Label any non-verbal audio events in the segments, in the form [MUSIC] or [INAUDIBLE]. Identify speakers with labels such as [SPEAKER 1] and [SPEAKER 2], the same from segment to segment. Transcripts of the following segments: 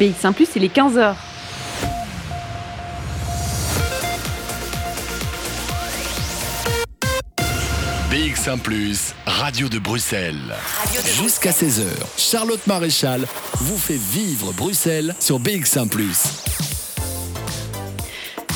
[SPEAKER 1] BX1 ⁇ il est 15h.
[SPEAKER 2] BX1 ⁇ Radio de Bruxelles. Jusqu'à 16h, Charlotte Maréchal vous fait vivre Bruxelles sur BX1 ⁇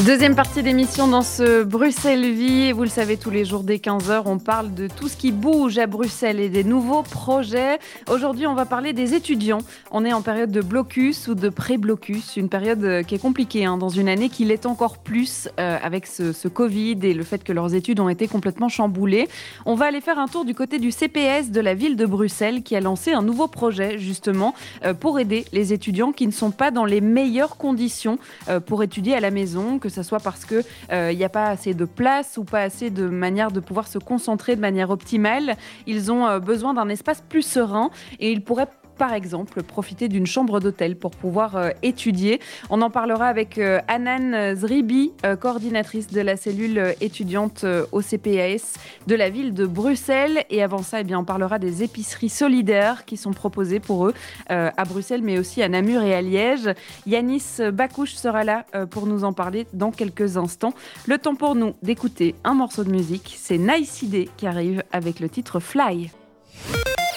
[SPEAKER 1] Deuxième partie d'émission dans ce Bruxelles Vie. Vous le savez, tous les jours dès 15h, on parle de tout ce qui bouge à Bruxelles et des nouveaux projets. Aujourd'hui, on va parler des étudiants. On est en période de blocus ou de pré-blocus, une période euh, qui est compliquée hein, dans une année qui l'est encore plus euh, avec ce, Covid et le fait que leurs études ont été complètement chamboulées. On va aller faire un tour du côté du CPS de la ville de Bruxelles qui a lancé un nouveau projet justement euh, pour aider les étudiants qui ne sont pas dans les meilleures conditions pour étudier à la maison que ce soit parce qu'il n'y euh, a pas assez de place ou pas assez de manière de pouvoir se concentrer de manière optimale. Ils ont euh, besoin d'un espace plus serein et ils pourraient par exemple, profiter d'une chambre d'hôtel pour pouvoir euh, étudier. On en parlera avec euh, Anan Zribi, euh, coordinatrice de la cellule étudiante au CPAS de la ville de Bruxelles. Et avant ça, eh on parlera des épiceries solidaires qui sont proposées pour eux à Bruxelles, mais aussi à Namur et à Liège. Yanis Bakouche sera là pour nous en parler dans quelques instants. Le temps pour nous d'écouter un morceau de musique, c'est Nice Idea qui arrive avec le titre Fly.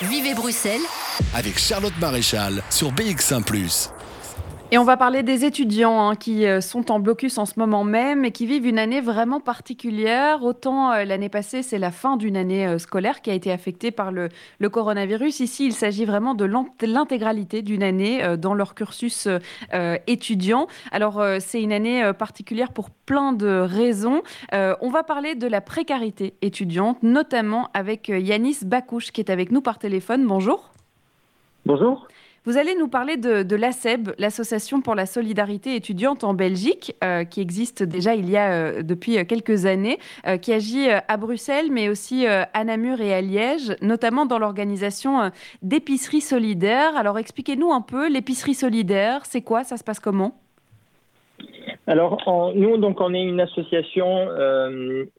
[SPEAKER 2] Vivez Bruxelles avec Charlotte Maréchal sur BX1 ⁇
[SPEAKER 1] et on va parler des étudiants hein, qui euh, sont en blocus en ce moment même et qui vivent une année vraiment particulière. Autant euh, l'année passée, c'est la fin d'une année euh, scolaire qui a été affectée par le, coronavirus. Ici, il s'agit vraiment de l'intégralité d'une année dans leur cursus étudiant. Alors, c'est une année particulière pour plein de raisons. on va parler de la précarité étudiante, notamment avec Yanis Bakouche qui est avec nous par téléphone. Bonjour.
[SPEAKER 3] Bonjour.
[SPEAKER 1] Vous allez nous parler de, l'ASEB, l'Association pour la solidarité étudiante en Belgique, euh, qui existe déjà il y a euh, depuis quelques années, euh, qui agit à Bruxelles, mais aussi à Namur et à Liège, notamment dans l'organisation d'épiceries solidaires. Alors expliquez-nous un peu, l'épicerie solidaire, c'est quoi? Ça se passe comment?
[SPEAKER 3] Alors, nous, donc, on est une association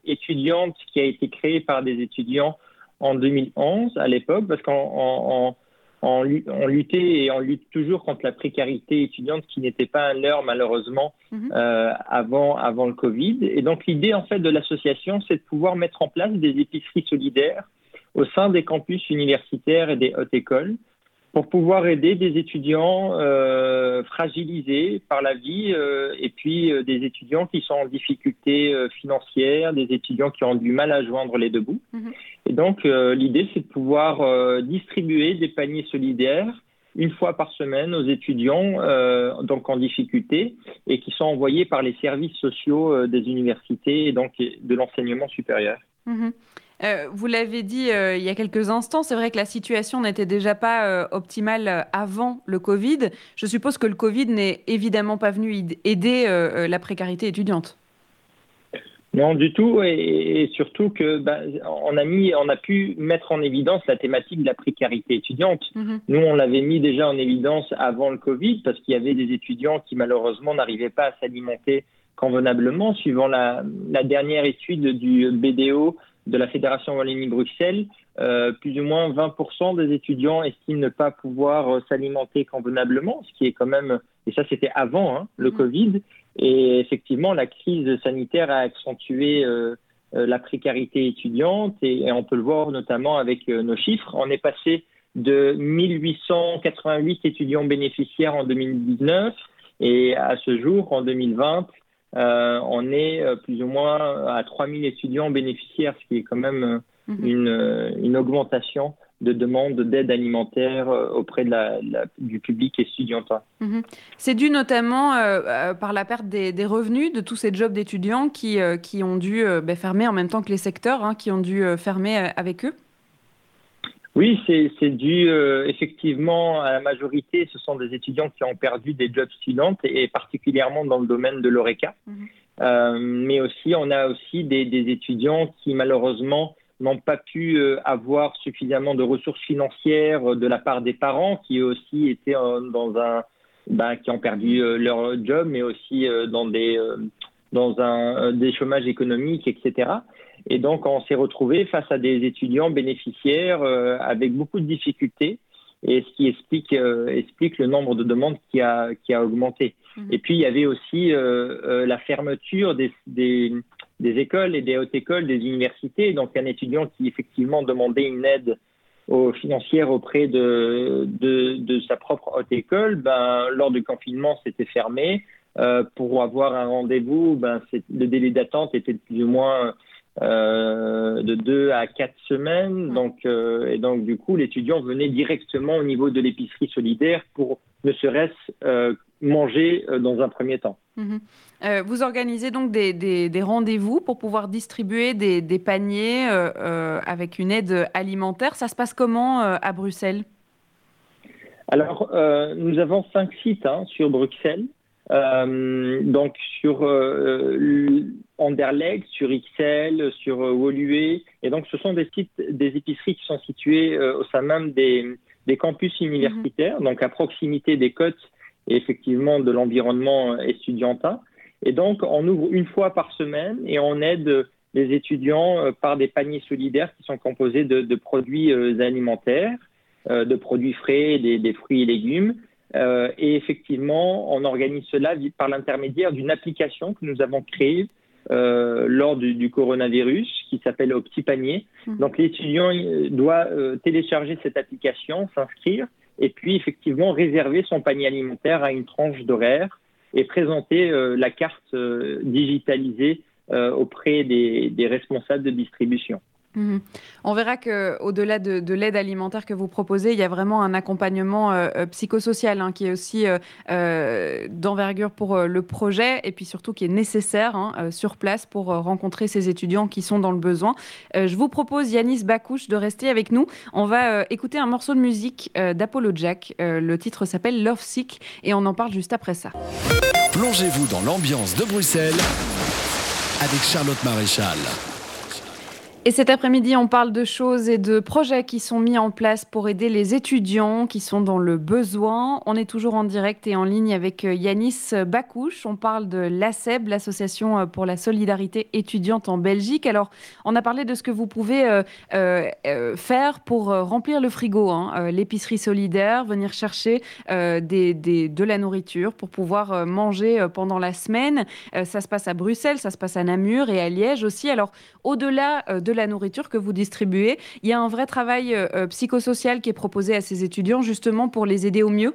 [SPEAKER 3] étudiante qui a été créée par des étudiants en 2011 à l'époque, parce qu'en on, luttait et on lutte toujours contre la précarité étudiante qui n'était pas un leurre malheureusement mhm. euh, avant, avant le Covid. Et donc l'idée en fait de l'association, c'est de pouvoir mettre en place des épiceries solidaires au sein des campus universitaires et des hautes écoles pour pouvoir aider des étudiants euh, fragilisés par la vie euh, et puis euh, des étudiants qui sont en difficulté financière, des étudiants qui ont du mal à joindre les deux bouts. Mhm. Et donc l'idée c'est de pouvoir distribuer des paniers solidaires une fois par semaine aux étudiants donc en difficulté et qui sont envoyés par les services sociaux des universités et donc de l'enseignement supérieur.
[SPEAKER 1] Mhm. Euh, vous l'avez dit euh, il y a quelques instants, c'est vrai que la situation n'était déjà pas euh, optimale avant le Covid. Je suppose que le Covid n'est évidemment pas venu aider la précarité étudiante.
[SPEAKER 3] Non, du tout, et, surtout que bah, on a mis, on a pu mettre en évidence la thématique de la précarité étudiante. Mm-hmm. Nous, on l'avait mis déjà en évidence avant le Covid parce qu'il y avait des étudiants qui malheureusement n'arrivaient pas à s'alimenter convenablement. Suivant la, la, dernière étude du BDO, de la Fédération Wallonie-Bruxelles, euh, plus ou moins 20% des étudiants estiment ne pas pouvoir euh, s'alimenter convenablement, ce qui est quand même, et ça c'était avant hein, le mhm. Covid, et effectivement la crise sanitaire a accentué euh, la précarité étudiante, et, on peut le voir notamment avec nos chiffres. On est passé de 1888 étudiants bénéficiaires en 2019, et à ce jour, en 2020, euh, on est euh, plus ou moins à 3000 étudiants bénéficiaires, ce qui est quand même euh, mhm. une, augmentation de demande d'aide alimentaire auprès de la, du public étudiantin.
[SPEAKER 1] Mhm. C'est dû notamment par la perte des, revenus de tous ces jobs d'étudiants qui, qui ont dû ben, fermer en même temps que les secteurs, hein, qui ont dû fermer avec eux
[SPEAKER 3] oui, c'est dû euh, effectivement à la majorité, ce sont des étudiants qui ont perdu des jobs students et, particulièrement dans le domaine de l'ORECA. Mhm. Euh, mais aussi, on a aussi des, étudiants qui malheureusement n'ont pas pu euh, avoir suffisamment de ressources financières de la part des parents qui aussi étaient dans un, ben, qui ont perdu leur job, mais aussi dans des dans un des chômages économiques, etc. Et donc, on s'est retrouvé face à des étudiants bénéficiaires euh, avec beaucoup de difficultés et ce qui explique, explique le nombre de demandes qui a, qui a augmenté. Mmh. Et puis, il y avait aussi la fermeture des, des, des, écoles et des hautes écoles, des universités. Donc, un étudiant qui effectivement demandait une aide aux financières auprès de, de, de, sa propre haute école, ben, lors du confinement, c'était fermé. Euh, pour avoir un rendez-vous, ben, le délai d'attente était plus ou moins euh, de deux à quatre semaines. Donc, euh, et donc, du coup, l'étudiant venait directement au niveau de l'épicerie solidaire pour ne serait-ce manger dans un premier temps. Mhm.
[SPEAKER 1] vous organisez donc des, des, rendez-vous pour pouvoir distribuer des, des paniers avec une aide alimentaire. Ça se passe comment à Bruxelles?
[SPEAKER 3] Alors, nous avons cinq sites hein, sur Bruxelles. Euh, donc sur euh, Anderlecht, sur XL, sur euh, Woluwe. Et donc ce sont des sites, des épiceries qui sont situées au sein même des, des campus universitaires, mhm. donc à proximité des côtes et effectivement de l'environnement étudiantin. Et donc on ouvre une fois par semaine et on aide les étudiants par des paniers solidaires qui sont composés de, de produits alimentaires, de produits frais, des, des fruits et légumes, euh, et effectivement, on organise cela par l'intermédiaire d'une application que nous avons créée euh, lors du, coronavirus qui s'appelle Au Petit Panier. Mmh. Donc l'étudiant euh, doit télécharger cette application, s'inscrire et puis effectivement réserver son panier alimentaire à une tranche d'horaire et présenter la carte digitalisée auprès des responsables de distribution.
[SPEAKER 1] Mhm. On verra que au-delà de, l'aide alimentaire que vous proposez, il y a vraiment un accompagnement euh, euh, psychosocial hein, qui est aussi euh, d'envergure pour le projet et puis surtout qui est nécessaire hein, sur place pour rencontrer ces étudiants qui sont dans le besoin. je vous propose, Yanis Bakouche, de rester avec nous. On va écouter un morceau de musique d'Apollo Jack. le titre s'appelle Love Sick et on en parle juste après ça.
[SPEAKER 2] Plongez-vous dans l'ambiance de Bruxelles avec Charlotte Maréchal.
[SPEAKER 1] Et cet après-midi, on parle de choses et de projets qui sont mis en place pour aider les étudiants qui sont dans le besoin. On est toujours en direct et en ligne avec euh, Yanis Bakouche. On parle de l'ASEB, l'Association euh, pour la solidarité étudiante en Belgique. Alors, on a parlé de ce que vous pouvez euh, faire pour remplir le frigo, hein, l'épicerie solidaire, venir chercher de la nourriture pour pouvoir manger pendant la semaine. ça se passe à Bruxelles, ça se passe à Namur et à Liège aussi. Alors, au-delà de de la nourriture que vous distribuez. Il y a un vrai travail euh, euh, psychosocial qui est proposé à ces étudiants justement pour les aider au mieux?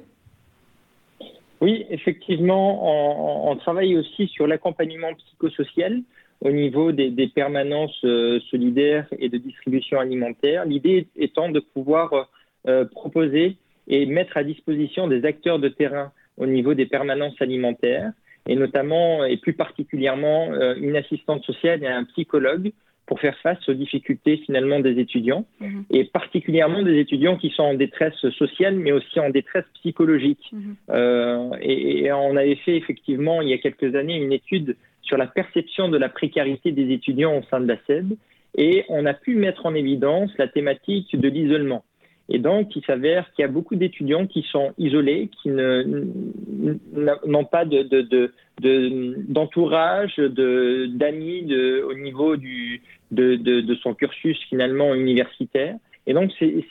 [SPEAKER 3] Oui, effectivement, on, travaille aussi sur l'accompagnement psychosocial au niveau des, permanences euh, solidaires et de distribution alimentaire. L'idée étant de pouvoir proposer et mettre à disposition des acteurs de terrain au niveau des permanences alimentaires, et notamment et plus particulièrement une assistante sociale et un psychologue pour faire face aux difficultés finalement des étudiants, mhm. et particulièrement des étudiants qui sont en détresse sociale, mais aussi en détresse psychologique. Mhm. Euh, et, on avait fait effectivement il y a quelques années une étude sur la perception de la précarité des étudiants au sein de la SED, et on a pu mettre en évidence la thématique de l'isolement. Et donc, il s'avère qu'il y a beaucoup d'étudiants qui sont isolés, qui n'ont pas d'entourage, de, d'amis au niveau de, son cursus finalement universitaire. Et donc, c'est,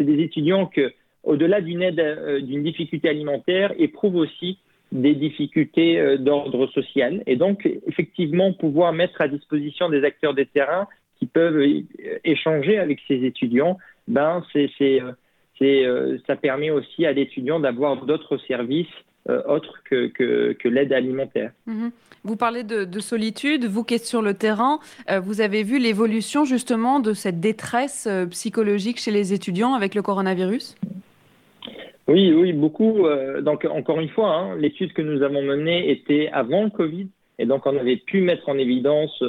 [SPEAKER 3] des étudiants que, au-delà euh, d'une difficulté alimentaire, éprouvent aussi des difficultés euh, d'ordre social. Et donc, effectivement, pouvoir mettre à disposition des acteurs des terrains qui peuvent euh, échanger avec ces étudiants ben c'est, euh, ça permet aussi à l'étudiant d'avoir d'autres services euh, autres que, que, l'aide alimentaire.
[SPEAKER 1] Mhm. Vous parlez de, solitude, vous qui êtes sur le terrain, euh, vous avez vu l'évolution justement de cette détresse psychologique chez les étudiants avec le coronavirus?
[SPEAKER 3] Oui, oui, beaucoup. donc encore une fois, hein, l'étude que nous avons menée était avant le Covid, et donc on avait pu mettre en évidence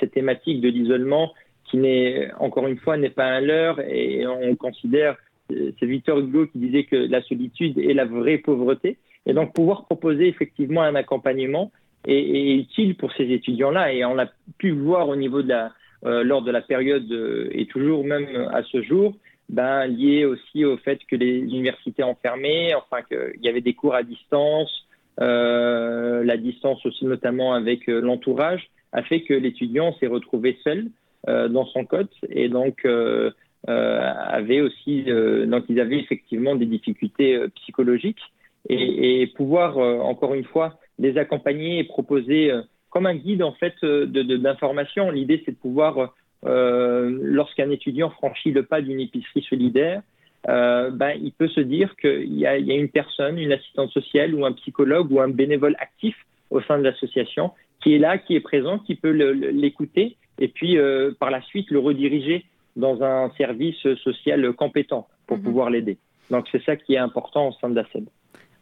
[SPEAKER 3] cette thématique de l'isolement qui n'est, encore une fois, n'est pas un leurre et on considère, c'est Victor Hugo qui disait que la solitude est la vraie pauvreté. Et donc, pouvoir proposer effectivement un accompagnement est, utile pour ces étudiants-là. Et on a pu voir au niveau de la, euh, lors de la période, euh, et toujours même à ce jour, ben, lié aussi au fait que les universités ont fermé, enfin qu'il y avait des cours à distance, euh, la distance aussi notamment avec l'entourage, a fait que l'étudiant s'est retrouvé seul. Euh, dans son code. Et donc, euh, avaient aussi, donc ils avaient effectivement des difficultés psychologiques et, pouvoir encore une fois les accompagner et proposer comme un guide en fait d'information. L'idée c'est de pouvoir lorsqu'un étudiant franchit le pas d'une épicerie solidaire, euh, ben, il peut se dire qu'il y, y, a une personne, une assistante sociale ou un psychologue ou un bénévole actif au sein de l'association qui est là, qui est présent, qui peut l'écouter et puis euh, par la suite le rediriger dans un service social compétent pour mhm. pouvoir l'aider. Donc c'est ça qui est important au sein de la SED.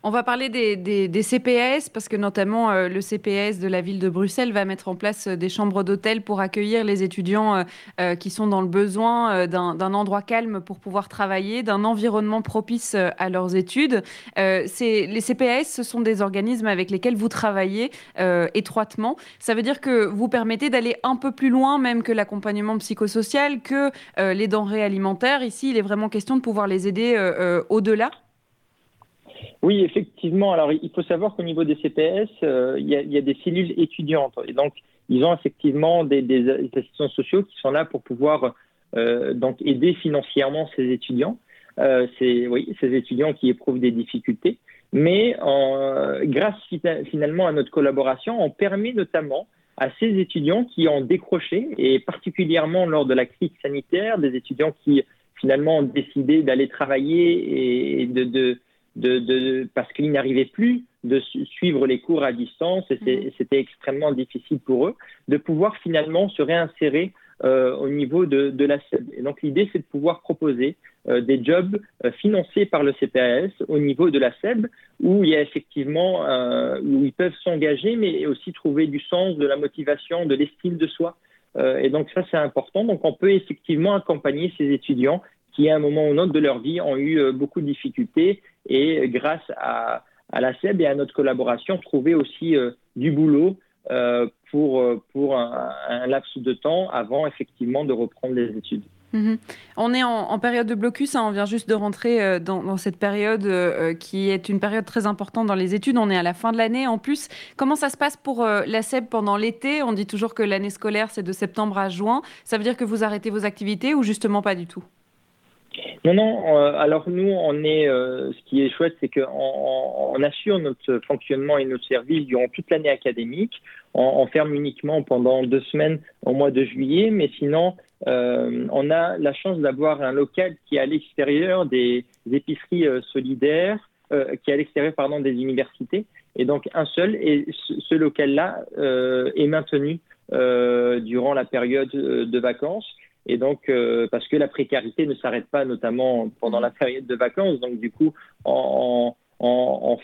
[SPEAKER 1] On va parler des, CPS parce que notamment euh, le CPS de la ville de Bruxelles va mettre en place euh, des chambres d'hôtel pour accueillir les étudiants euh, qui sont dans le besoin d'un endroit calme pour pouvoir travailler, d'un environnement propice à leurs études. les CPS, ce sont des organismes avec lesquels vous travaillez étroitement. Ça veut dire que vous permettez d'aller un peu plus loin même que l'accompagnement psychosocial, que les denrées alimentaires. Ici, il est vraiment question de pouvoir les aider au-delà.
[SPEAKER 3] Oui, effectivement. Alors, il faut savoir qu'au niveau des CPS, euh, il, y a, des cellules étudiantes. Et donc, ils ont effectivement des, assistants sociaux qui sont là pour pouvoir euh, donc aider financièrement ces étudiants. Euh, oui, ces étudiants qui éprouvent des difficultés. Mais grâce finalement à notre collaboration, on permet notamment à ces étudiants qui ont décroché, et particulièrement lors de la crise sanitaire, des étudiants qui finalement ont décidé d'aller travailler et de, parce qu'ils n'arrivaient plus de suivre les cours à distance et mhm. c'était extrêmement difficile pour eux de pouvoir finalement se réinsérer euh, au niveau de, la SEB. Et donc l'idée, c'est de pouvoir proposer euh, des jobs euh, financés par le CPAS au niveau de la SEB, où il y a effectivement, où ils peuvent s'engager, mais aussi trouver du sens, de la motivation, de l'estime de soi. et donc ça, c'est important. Donc on peut effectivement accompagner ces étudiants qui, à un moment ou un autre de leur vie, ont eu beaucoup de difficultés et grâce à, la SEB et à notre collaboration, trouver aussi euh, du boulot euh, pour, euh, pour un, laps de temps avant effectivement de reprendre les études.
[SPEAKER 1] Mhm. On est en, période de blocus, hein. on vient juste de rentrer dans, cette période qui est une période très importante dans les études. On est à la fin de l'année en plus. Comment ça se passe pour la SEB pendant l'été? On dit toujours que l'année scolaire c'est de septembre à juin. Ça veut dire que vous arrêtez vos activités ou justement pas du tout?
[SPEAKER 3] Non, non. Euh, alors nous, on est. Euh, ce qui est chouette, c'est qu'on on assure notre fonctionnement et notre service durant toute l'année académique. On, ferme uniquement pendant deux semaines au mois de juillet, mais sinon, euh, on a la chance d'avoir un local qui est à l'extérieur des, épiceries solidaires, qui est à l'extérieur pardon des universités, et donc un seul. Et ce, ce local-là est maintenu durant la période de vacances. Et donc, euh, parce que la précarité ne s'arrête pas, notamment pendant la période de vacances. Donc, du coup, on,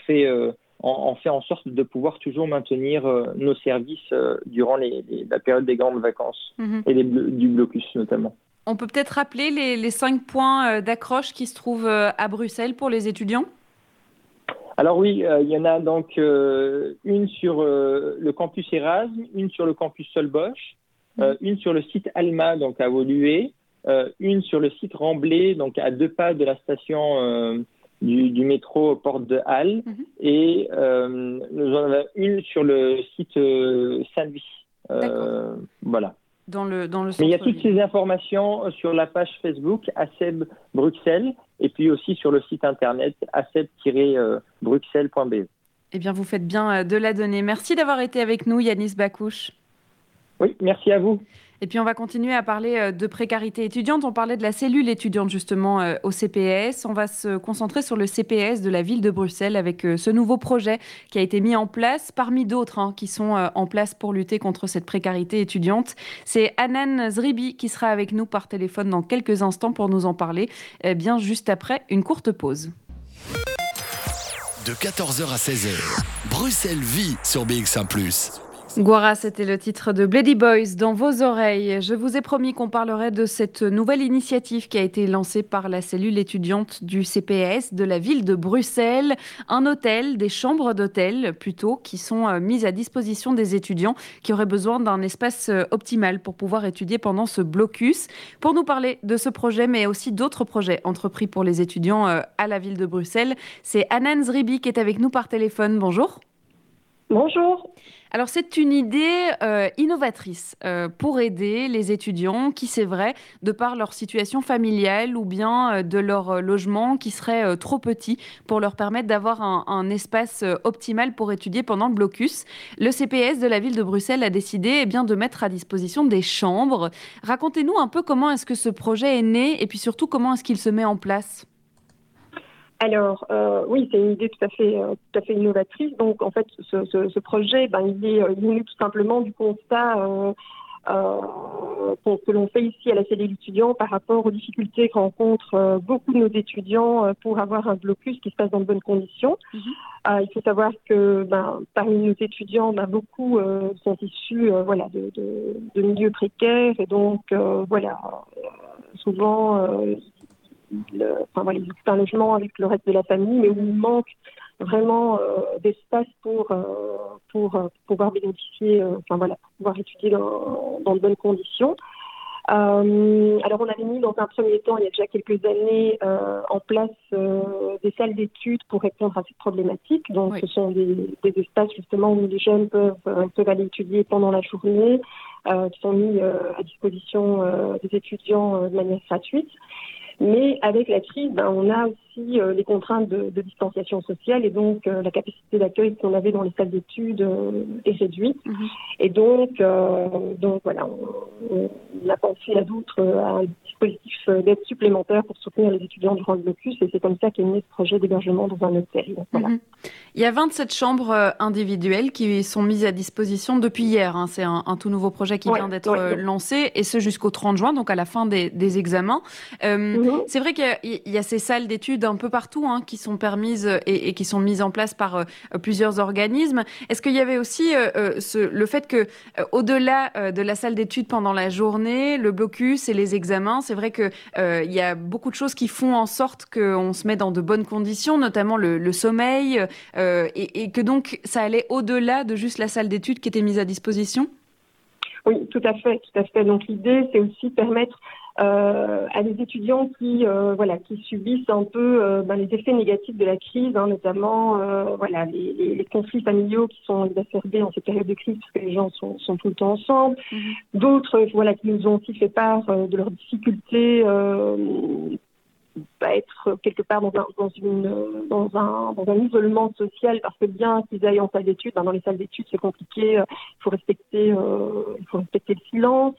[SPEAKER 3] fait, euh, on, fait en sorte de pouvoir toujours maintenir euh, nos services durant la période des grandes vacances mhm. et du blocus notamment.
[SPEAKER 1] On peut peut-être rappeler les, les cinq points d'accroche qui se trouvent à Bruxelles pour les étudiants?
[SPEAKER 3] Alors oui, il y en a donc une sur le campus Erasme, une sur le campus Solbosch, euh, une sur le site Alma, donc à Volué, euh, une sur le site Remblay, donc à deux pas de la station euh, du, métro Porte de Halle, mhm. et nous en avons une sur le site Saint-Louis. voilà.
[SPEAKER 1] Dans le, dans le
[SPEAKER 3] Mais il y a toutes ces informations sur la page Facebook ASEB Bruxelles et puis aussi sur le site internet aseb-bruxelles.be.
[SPEAKER 1] Eh bien, vous faites bien de la donner. Merci d'avoir été avec nous, Yanis Bakouche.
[SPEAKER 3] Oui, merci à vous.
[SPEAKER 1] Et puis on va continuer à parler euh, de précarité étudiante. On parlait de la cellule étudiante justement euh, au CPS. On va se concentrer sur le CPS de la ville de Bruxelles avec euh, ce nouveau projet qui a été mis en place parmi d'autres hein, qui sont en place pour lutter contre cette précarité étudiante. C'est Anan Zribi qui sera avec nous par téléphone dans quelques instants pour nous en parler, eh bien juste après une courte pause.
[SPEAKER 2] De 14h à 16h, Bruxelles vit sur BX1 ⁇
[SPEAKER 1] Guara, c'était le titre de Bloody Boys dans vos oreilles. Je vous ai promis qu'on parlerait de cette nouvelle initiative qui a été lancée par la cellule étudiante du CPS de la ville de Bruxelles. Un hôtel, des chambres d'hôtel plutôt, qui sont euh, mises à disposition des étudiants qui auraient besoin d'un espace euh, optimal pour pouvoir étudier pendant ce blocus. Pour nous parler de ce projet, mais aussi d'autres projets entrepris pour les étudiants euh, à la ville de Bruxelles, c'est Anan Zribi qui est avec nous par téléphone. Bonjour.
[SPEAKER 4] Bonjour.
[SPEAKER 1] Alors c'est une idée euh, innovatrice euh, pour aider les étudiants qui, c'est vrai, de par leur situation familiale ou bien euh, de leur logement qui serait trop petit pour leur permettre d'avoir un, espace optimal pour étudier pendant le blocus. Le CPS de la ville de Bruxelles a décidé eh bien, de mettre à disposition des chambres. Racontez-nous un peu comment est-ce que ce projet est né et puis surtout comment est-ce qu'il se met en place.
[SPEAKER 4] Alors euh, oui, c'est une idée tout à fait euh, tout à fait innovatrice. Donc en fait, ce, ce, ce projet, ben, il est euh, venu tout simplement du constat euh, euh, que l'on fait ici à la cellule étudiant par rapport aux difficultés que rencontrent beaucoup de nos étudiants pour avoir un blocus qui se passe dans de bonnes conditions. Mm-hmm. il faut savoir que ben, parmi nos étudiants, ben, beaucoup sont issus voilà de, de, de, milieux précaires et donc voilà souvent enfin, voilà, occupent un logement avec le reste de la famille, mais où il manque vraiment euh, d'espace pour, euh, pour euh, pouvoir bénéficier, euh, enfin voilà, pour pouvoir étudier dans, dans de bonnes conditions. Alors on avait mis dans un premier temps, il y a déjà quelques années, en place des salles d'études pour répondre à cette problématique. Donc ce sont des, des, espaces justement où les jeunes peuvent, peuvent aller étudier pendant la journée, qui sont mis à disposition des étudiants de manière gratuite. Mais avec la crise, ben, on a aussi euh, les contraintes de, de, distanciation sociale et donc euh, la capacité d'accueil qu'on avait dans les salles d'études euh, est réduite. Mhm. Et donc, donc voilà, on, on, a pensé à d'autres, un dispositif d'aide supplémentaire pour soutenir les étudiants durant le blocus et c'est comme ça qu'est né ce projet d'hébergement dans un hôtel. Voilà. Mhm.
[SPEAKER 1] Il y a 27 chambres individuelles qui sont mises à disposition depuis hier. Hein. C'est un, un, tout nouveau projet qui vient d'être ouais, lancé et ce jusqu'au 30 juin, donc à la fin des, des examens. Mhm. C'est vrai qu'il y, a ces salles d'études un peu partout hein, qui sont permises et, qui sont mises en place par euh, plusieurs organismes. Est-ce qu'il y avait aussi euh, euh, le fait que, au-delà de la salle d'études pendant la journée, le blocus et les examens, c'est vrai qu'il il y a beaucoup de choses qui font en sorte qu'on se met dans de bonnes conditions, notamment le, le sommeil, et, et que donc ça allait au-delà de juste la salle d'études qui était mise à disposition?
[SPEAKER 4] Oui, tout à fait, tout à fait. Donc l'idée, c'est aussi permettre euh, à des étudiants qui euh, voilà qui subissent un peu euh, ben, les effets négatifs de la crise, hein, notamment euh, voilà les, les, les, conflits familiaux qui sont exacerbés en cette période de crise parce que les gens sont, sont tout le temps ensemble. Mm-hmm. D'autres voilà qui nous ont aussi fait part euh, de leurs difficultés à être quelque part dans un, dans, une, dans, un, dans un isolement social parce que bien qu'ils aillent en salle d'études, ben dans les salles d'études c'est compliqué, il faut respecter, il faut respecter le silence.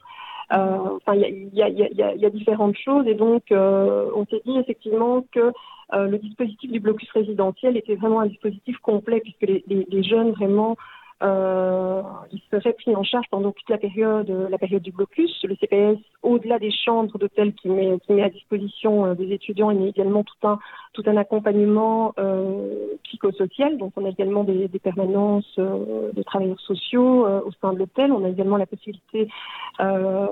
[SPEAKER 4] Euh, enfin, il y a, y, y, y a, différentes choses et donc euh, on s'est dit effectivement que euh, le dispositif du blocus résidentiel était vraiment un dispositif complet puisque les, les, les jeunes vraiment euh, il serait pris en charge pendant toute la période, la période du blocus. Le CPS, au-delà des chambres d'hôtel qui met, qui met à disposition euh, des étudiants, il a également tout un, tout un accompagnement euh, psychosocial. Donc, on a également des, des permanences euh, de travailleurs sociaux euh, au sein de l'hôtel. On a également la possibilité, euh,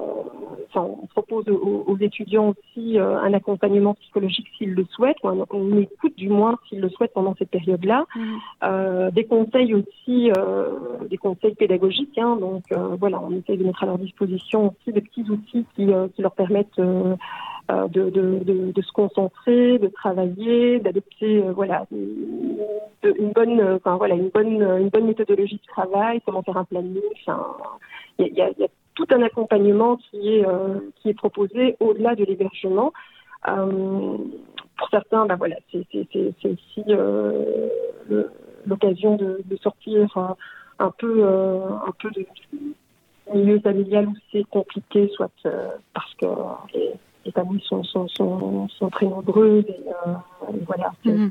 [SPEAKER 4] enfin, on propose aux, aux étudiants aussi un accompagnement psychologique s'ils le souhaitent, ou un, on écoute du moins s'ils le souhaitent pendant cette période-là. Mmh. des conseils aussi des conseils pédagogiques. Hein, donc euh, voilà, on essaie de mettre à leur disposition aussi des petits outils qui, euh, leur permettent euh, euh de, se concentrer, de travailler, d'adopter euh, voilà une bonne, enfin voilà une bonne une bonne méthodologie de travail, comment faire un planning. Il y a, tout un accompagnement qui est qui est proposé au-delà de l'hébergement. pour certains, ben voilà, c'est aussi l'occasion de, sortir un peu, euh, un peu de milieu familial où c'est compliqué, soit euh, parce que les, les familles sont, sont, sont, sont, très nombreuses et, euh, et voilà.
[SPEAKER 1] Mmh.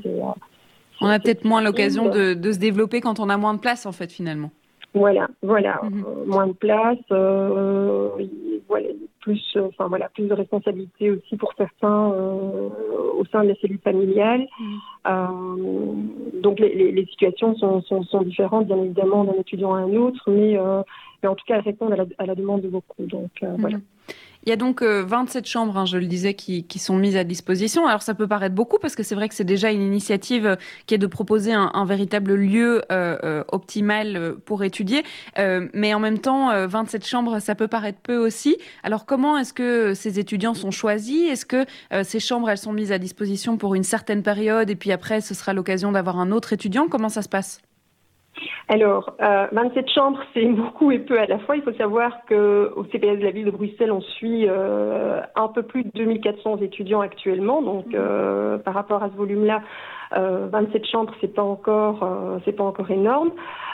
[SPEAKER 1] on a peut-être moins l'occasion de, de, se développer quand on a moins de place en fait finalement.
[SPEAKER 4] Voilà, voilà, euh, moins de place, euh, voilà, plus, enfin voilà, plus de responsabilités aussi pour certains euh, au sein de la cellule familiale. Mmh. donc les, les, les situations sont, sont, sont, différentes, bien évidemment, d'un étudiant à un autre, mais, mais en tout cas, elles répondent à la, à la demande de beaucoup. Donc mmh. voilà.
[SPEAKER 1] Il y a donc 27 euh, chambres, hein, je le disais, qui, qui, sont mises à disposition. Alors ça peut paraître beaucoup parce que c'est vrai que c'est déjà une initiative euh, qui est de proposer un, un véritable lieu euh, euh optimal pour étudier. Euh, mais en même temps, 27 chambres, ça peut paraître peu aussi. Alors comment est-ce que ces étudiants sont choisis? Est-ce que euh, ces chambres, elles sont mises à disposition pour une certaine période et puis après, ce sera l'occasion d'avoir un autre étudiant? Comment ça se passe?
[SPEAKER 4] Alors, 27 euh, chambres, c'est [LAUGHS] beaucoup et peu à la fois. Il faut savoir qu'au CPS de la ville de Bruxelles, on suit euh, un peu plus de 2400 étudiants actuellement. Donc, mmh. euh, par rapport à ce volume-là, 27 chambres, c'est pas encore, c'est pas encore énorme.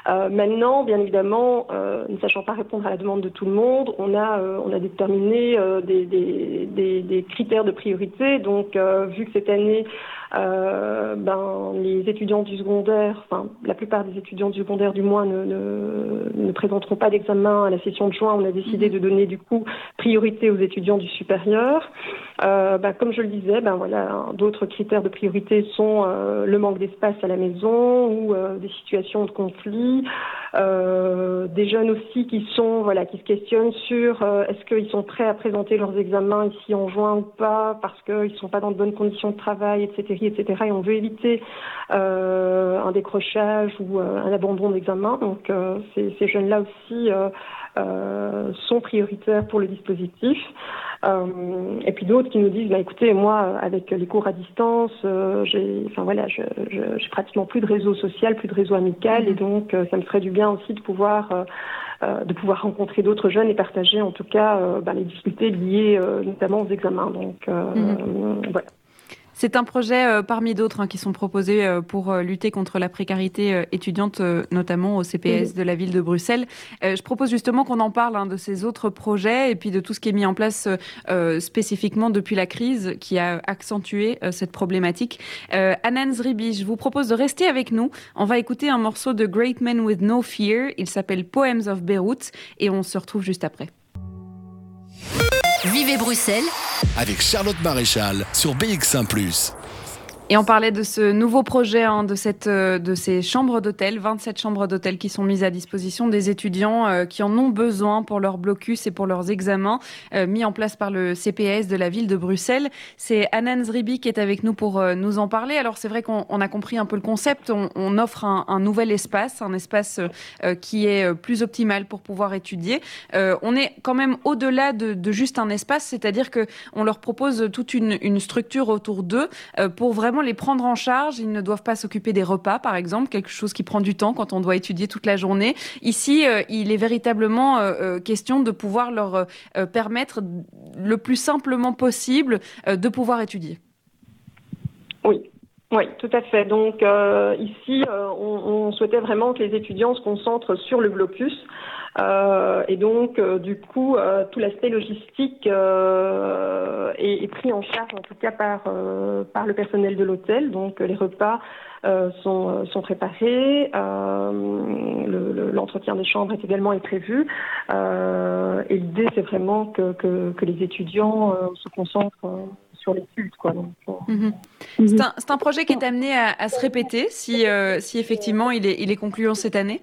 [SPEAKER 4] maintenant, bien évidemment, ne sachant pas répondre à la demande de tout le monde, on a, on a déterminé des, des, des, critères de priorité. Donc, vu que cette année, euh, ben, les étudiants du secondaire, enfin la plupart des étudiants du secondaire du moins ne, ne, présenteront pas d'examen à la session de juin. On a décidé de donner du coup priorité aux étudiants du supérieur. Euh, ben, comme je le disais, ben voilà, d'autres critères de priorité sont euh, le manque d'espace à la maison ou euh, des situations de conflit. Euh, des jeunes aussi qui sont voilà qui se questionnent sur euh, est-ce qu'ils sont prêts à présenter leurs examens ici en juin ou pas parce qu'ils ne sont pas dans de bonnes conditions de travail, etc., etc. Et on veut éviter euh, un décrochage ou un abandon d'examen. Donc ces, ces jeunes-là aussi sont prioritaires pour le dispositif. Euh, et puis d'autres qui nous disent, bah, écoutez, moi, avec les cours à distance, euh, j'ai, enfin voilà, j'ai pratiquement plus de réseau social, plus de réseau amical, et mm-hmm. donc euh, ça me ferait du bien aussi de pouvoir de pouvoir rencontrer d'autres jeunes et partager en tout cas bah, les difficultés liées notamment aux examens. Donc mm-hmm. voilà.
[SPEAKER 1] C'est un projet euh, parmi d'autres hein, qui sont proposés euh, pour euh, lutter contre la précarité étudiante, notamment au CPS de la ville de Bruxelles. je propose justement qu'on en parle hein, de ces autres projets et puis de tout ce qui est mis en place spécifiquement depuis la crise qui a accentué cette problématique. Anan Zribi, je vous propose de rester avec nous. On va écouter un morceau de Great Men with No Fear. Il s'appelle Poems of Beirut et on se retrouve juste après.
[SPEAKER 2] Vivez Bruxelles. Avec Charlotte Maréchal sur BX1 ⁇
[SPEAKER 1] et on parlait de ce nouveau projet, hein, de, cette, euh, de ces chambres d'hôtel, 27 chambres d'hôtel qui sont mises à disposition des étudiants euh, qui en ont besoin pour leur blocus et pour leurs examens, euh, mis en place par le CPS de la ville de Bruxelles. C'est Anan Zribi qui est avec nous pour nous en parler. Alors c'est vrai qu'on a compris un peu le concept. On, offre un, nouvel espace, un espace qui est plus optimal pour pouvoir étudier. on est quand même au-delà de, juste un espace, c'est-à-dire que on leur propose toute une, une structure autour d'eux pour vraiment les prendre en charge. Ils ne doivent pas s'occuper des repas, par exemple, quelque chose qui prend du temps quand on doit étudier toute la journée. Ici, euh, il est véritablement euh, euh, question de pouvoir leur permettre le plus simplement possible de pouvoir étudier.
[SPEAKER 4] Oui, oui, tout à fait. Donc ici, on, souhaitait vraiment que les étudiants se concentrent sur le blocus. Et donc, du coup, tout l'aspect logistique est, pris en charge, en tout cas par, par le personnel de l'hôtel. Donc, les repas sont, sont préparés, l'entretien des chambres est également prévu. et l'idée, c'est vraiment que, que, que, les étudiants se concentrent sur l'étude. Quoi.
[SPEAKER 1] Euh, mhm. C'est un, un, projet qui est amené à, se répéter si, euh, si effectivement il est, il est concluant cette année?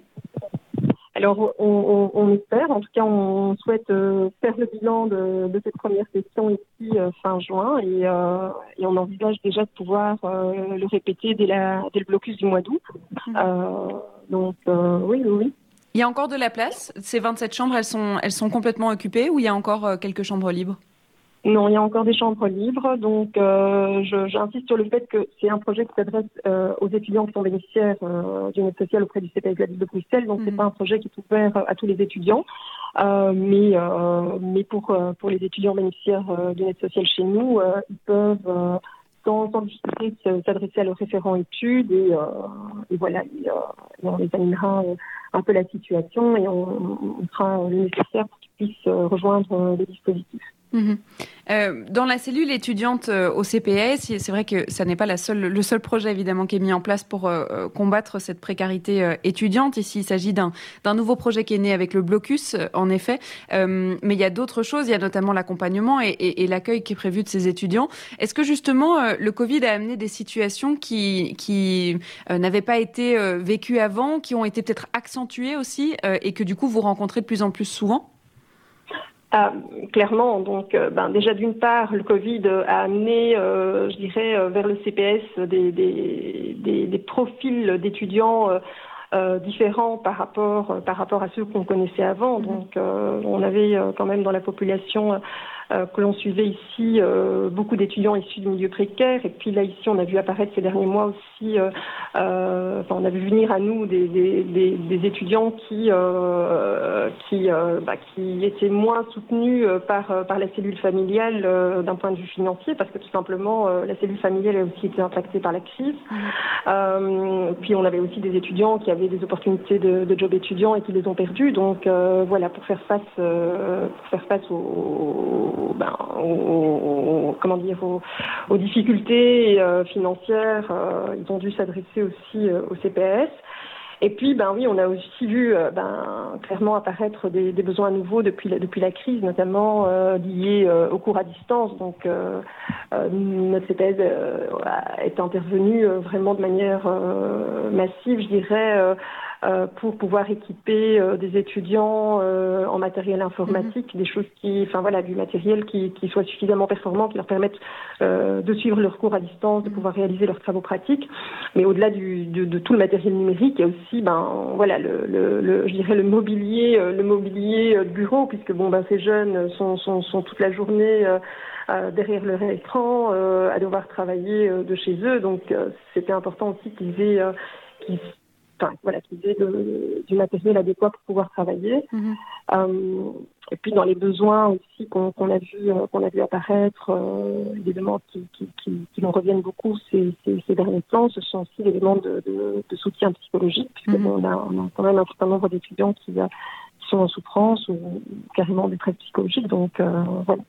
[SPEAKER 4] Alors, on, on, espère, en tout cas, on souhaite euh, faire le bilan de, de, cette première session ici fin juin et, et, on envisage déjà de pouvoir le répéter dès, la, dès, le blocus du mois d'août. Mhm. donc, oui, oui, oui.
[SPEAKER 1] Il y a encore de la place Ces 27 chambres, elles sont, elles sont complètement occupées ou il y a encore quelques chambres libres?
[SPEAKER 4] Non, il y a encore des chambres libres. Donc, euh, j'insiste sur le fait que c'est un projet qui s'adresse euh, aux étudiants qui sont bénéficiaires euh, d'une aide sociale auprès du CPS de la ville de Bruxelles. Donc, c'est mhm. pas un projet qui est ouvert à tous les étudiants. mais mais pour, pour les étudiants bénéficiaires d'une aide sociale chez nous, ils peuvent sans, sans difficulté s'adresser à leur référent études et, et voilà, et, on examinera un peu la situation et on, on fera le nécessaire pour qu'ils puissent rejoindre les dispositifs.
[SPEAKER 1] Mhm. Euh, dans la cellule étudiante euh, au CPS, c'est vrai que ça n'est pas le seul projet évidemment qui est mis en place pour euh, combattre cette précarité étudiante. Ici, il s'agit d'un nouveau projet qui est né avec le blocus, en effet. mais il y a d'autres choses, il y a notamment l'accompagnement et, et, et l'accueil qui est prévu de ces étudiants. Est-ce que justement le Covid a amené des situations qui, qui n'avaient pas été vécues avant, qui ont été peut-être accentuées aussi et que du coup vous rencontrez de plus en plus souvent?
[SPEAKER 4] Ah, clairement, donc euh, ben, déjà d'une part, le Covid a amené, euh, je dirais, euh, vers le CPS des, des, des, profils d'étudiants différents par rapport par rapport à ceux qu'on connaissait avant. Mm-hmm. Donc, on avait quand même dans la population euh, que l'on suivait ici euh, beaucoup d'étudiants issus du milieu précaire. Et puis là, ici, on a vu apparaître ces derniers mois aussi, enfin, on a vu venir à nous des, étudiants qui, bah, qui étaient moins soutenus par, par la cellule familiale d'un point de vue financier, parce que tout simplement, la cellule familiale a aussi été impactée par la crise. Puis on avait aussi des étudiants qui avaient des opportunités de, de job étudiants et qui les ont perdus. Donc voilà, pour faire face, pour faire face aux ben, comment dire, aux, difficultés euh, financières. Euh, ils ont dû s'adresser aussi euh, au CPS. Et puis, ben oui, on a aussi vu ben, clairement apparaître des, besoins nouveaux depuis la, depuis la crise, notamment liés aux cours à distance. Donc, notre CPS est intervenu vraiment de manière massive, je dirais pour pouvoir équiper euh, des étudiants euh, en matériel informatique, mhm. des choses qui, enfin voilà, du matériel qui, qui soit suffisamment performant, qui leur permette de suivre leurs cours à distance, de mhm. pouvoir réaliser leurs travaux pratiques. Mais au-delà du, de, de, tout le matériel numérique, il y a aussi, ben voilà, le, le, le je dirais le mobilier, le mobilier de bureau, puisque bon, ben ces jeunes sont, sont, sont toute la journée derrière leur écran, à devoir travailler de chez eux. Donc c'était important aussi qu'ils aient qu'ils voilà, qu'ils aient du matériel adéquat pour pouvoir travailler. Mhm. Euh, et puis dans les besoins aussi qu'on a vu euh, qu'on a vu apparaître, euh, des demandes qui, qui, qui, qui nous reviennent beaucoup ces, ces, derniers temps, ce sont aussi des demandes de, de, soutien psychologique, puisque mhm. on, a, on, a, quand même un certain nombre d'étudiants qui, sont en souffrance ou carrément des traits psychologiques. Donc voilà.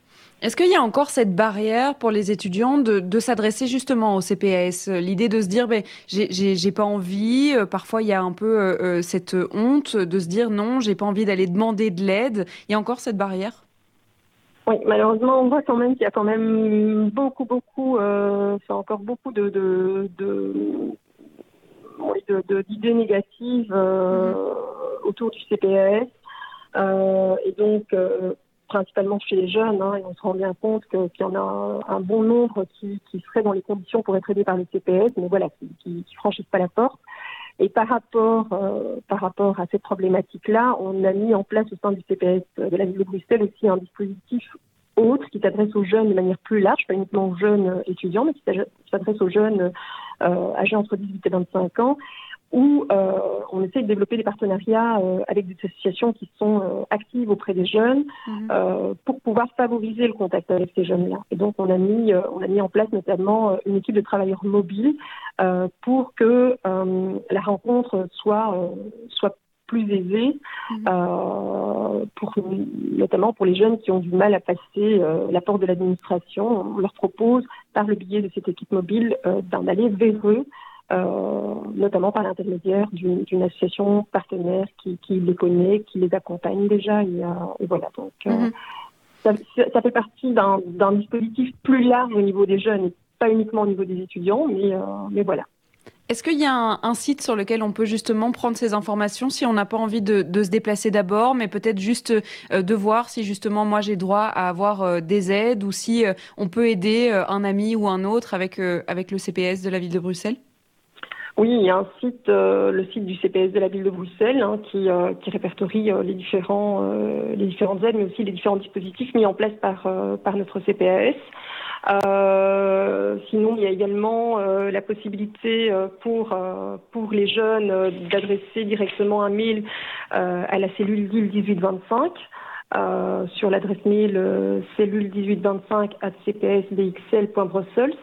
[SPEAKER 1] Est-ce qu'il y a encore cette barrière pour les étudiants de, s'adresser justement au CPS L'idée de se dire, ben, j'ai pas envie, euh, parfois il y a un peu euh, euh, cette honte de se dire non, j'ai pas envie d'aller demander de l'aide. Il y a encore cette barrière?
[SPEAKER 4] Oui, malheureusement, on voit quand même qu'il y a quand même beaucoup, beaucoup, euh, encore beaucoup de, de, d'idées négatives mm-hmm. autour du CPS. et donc, principalement chez les jeunes, hein, et on se rend bien compte qu'il y en a un, bon nombre qui, qui, seraient dans les conditions pour être aidés par le CPS, mais voilà, qui, ne franchissent pas la porte. Et par rapport, euh, par rapport à cette problématique-là, on a mis en place au sein du CPS de la ville de Bruxelles aussi un dispositif autre qui s'adresse aux jeunes de manière plus large, pas uniquement aux jeunes étudiants, mais qui s'adresse aux jeunes euh, âgés entre 18 et 25 ans, où euh, on essaie de développer des partenariats euh, avec des associations qui sont euh, actives auprès des jeunes mhm. pour pouvoir favoriser le contact avec ces jeunes-là. Et donc on a mis on a mis en place notamment une équipe de travailleurs mobiles pour que la rencontre soit soit plus aisée, mhm. pour, notamment pour les jeunes qui ont du mal à passer la porte de l'administration. On leur propose, par le biais de cette équipe mobile, d'en aller vers eux euh, notamment par l'intermédiaire d'une association partenaire qui, les connaît, qui les accompagne déjà. Et, euh, voilà, donc euh, mhm. ça, fait partie d'un dispositif plus large au niveau des jeunes, et pas uniquement au niveau des étudiants, mais, mais voilà.
[SPEAKER 1] Est-ce qu'il y a un, site sur lequel on peut justement prendre ces informations si on n'a pas envie de, se déplacer d'abord, mais peut-être juste de voir si justement moi j'ai droit à avoir des aides ou si on peut aider un ami ou un autre avec, avec le CPS de la ville de Bruxelles?
[SPEAKER 4] Oui, il y a un site, euh, le site du CPS de la ville de Bruxelles, hein, qui, euh, qui, répertorie euh, les différents les différentes aides, mais aussi les différents dispositifs mis en place par par notre CPS. sinon, il y a également la possibilité pour pour les jeunes d'adresser directement un mail à la cellule DIL 1825. sur l'adresse mail cellule 1825 at cpsbxl.brussels.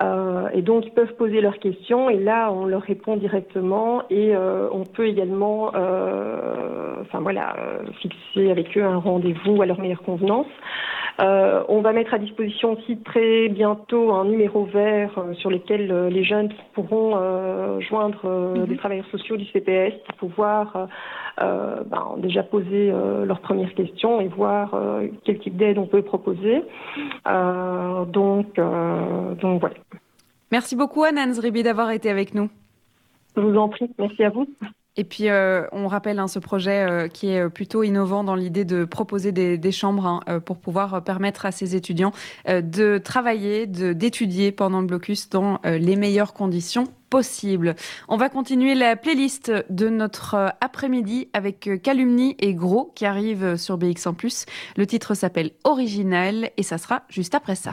[SPEAKER 4] Euh, et donc, ils peuvent poser leurs questions et là, on leur répond directement et euh, on peut également, euh, enfin voilà, fixer avec eux un rendez-vous à leur meilleure convenance. on va mettre à disposition aussi très bientôt un numéro vert sur lequel les jeunes pourront joindre mhm. des travailleurs sociaux du CPS pour pouvoir ben, déjà poser leurs premières questions et voir quel type d'aide on peut proposer. donc, donc voilà.
[SPEAKER 1] Merci beaucoup Anne Zribi d'avoir été avec nous.
[SPEAKER 4] Je vous en prie, merci à vous.
[SPEAKER 1] Et puis, euh, on rappelle hein, ce projet euh, qui est plutôt innovant dans l'idée de proposer des, chambres hein, pour pouvoir permettre à ces étudiants de travailler, d'étudier pendant le blocus dans les meilleures conditions possibles. On va continuer la playlist de notre après-midi avec Calumni et Gros qui arrivent sur BX1+. Le titre s'appelle Original et ça sera juste après ça.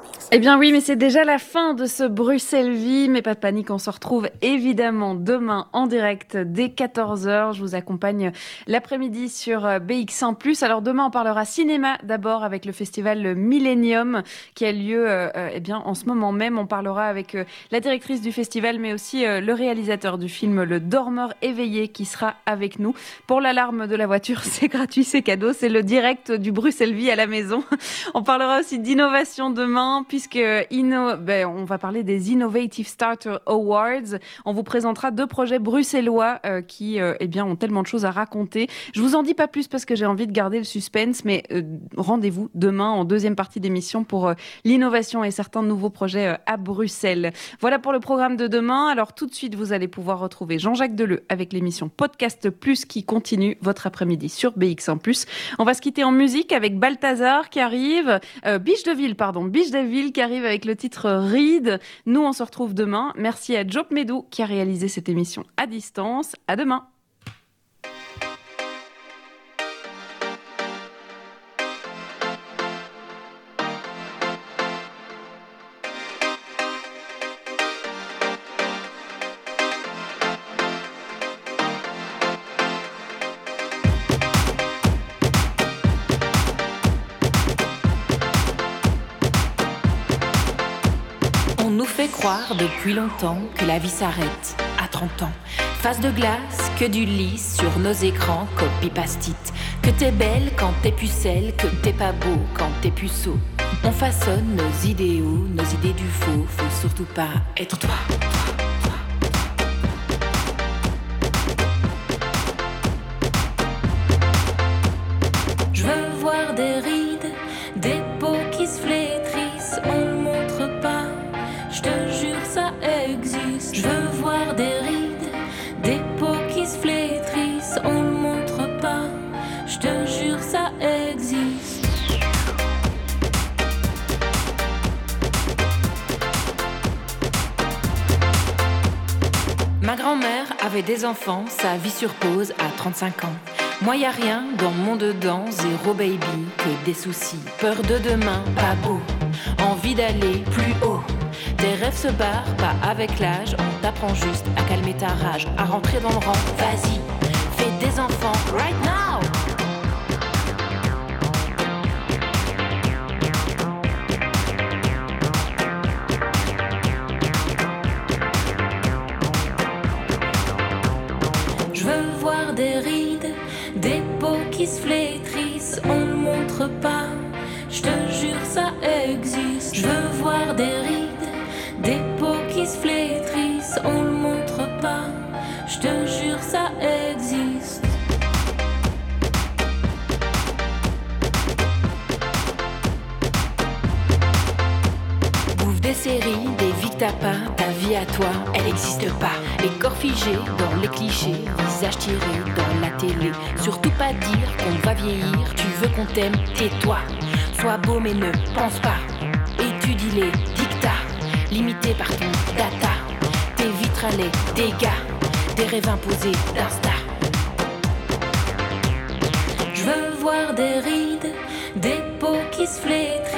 [SPEAKER 1] eh bien oui, mais c'est déjà la fin de ce Bruxelles Vie. Mais pas de panique, on se retrouve évidemment demain en direct dès 14h. Je vous accompagne l'après-midi sur euh, BX1+. Alors demain, on parlera cinéma d'abord avec le festival Millennium qui a lieu euh, euh, eh bien, en ce moment même. On parlera avec la directrice du festival, mais aussi le réalisateur du film Le Dormeur éveillé qui sera avec nous. Pour l'alarme de la voiture, [LAUGHS] c'est gratuit, c'est cadeau. C'est le direct du Bruxelles Vie à la maison. On parlera aussi d'innovation demain, puis puisque ben, on va parler des Innovative Starter Awards. On vous présentera deux projets bruxellois euh, qui euh, eh bien, ont tellement de choses à raconter. Je vous en dis pas plus parce que j'ai envie de garder le suspense, mais euh, rendez-vous demain en deuxième partie d'émission pour l'innovation et certains nouveaux projets à Bruxelles. Voilà pour le programme de demain. Alors tout de suite, vous allez pouvoir retrouver Jean-Jacques Deleu avec l'émission Podcast Plus qui continue votre après-midi sur BX1+. On va se quitter en musique avec Balthazar qui arrive, Biche de Ville, pardon, Biche de Ville qui arrive avec le titre Read. Nous, on se retrouve demain. Merci à Job Medou qui a réalisé cette émission à distance. À demain.
[SPEAKER 5] Depuis longtemps que la vie s'arrête à 30 ans. Face de glace, que du lys sur nos écrans, copie pastite. Que t'es belle quand t'es pucelle, que t'es pas beau quand t'es puceau. On façonne nos idéaux, nos idées du faux, faut surtout pas être toi. Avait des enfants, sa vie sur pause à 35 ans. Moi y a rien dans mon dedans, zéro baby, que des soucis. Peur de demain, pas beau, envie d'aller plus haut. Tes rêves se barrent, pas avec l'âge, on t'apprend juste à calmer ta rage, à rentrer dans le rang. Vas-y, fais des enfants, right now! Qui se flétrissent, on ne montre pas. Je te jure, ça existe. Je veux voir des rides des peaux qui se flétrissent, on le montre pas. Je te jure, ça existe. Bouffe des séries, des pas, ta vie à toi, elle n'existe pas. Figés dans les clichés, visage tiré dans la télé. Surtout pas dire qu'on va vieillir, tu veux qu'on t'aime, tais-toi. Sois beau mais ne pense pas. Étudie les limité par ton data. Tes vitres les dégâts, des rêves imposés d'insta. Je veux voir des rides, des peaux qui se flétrissent.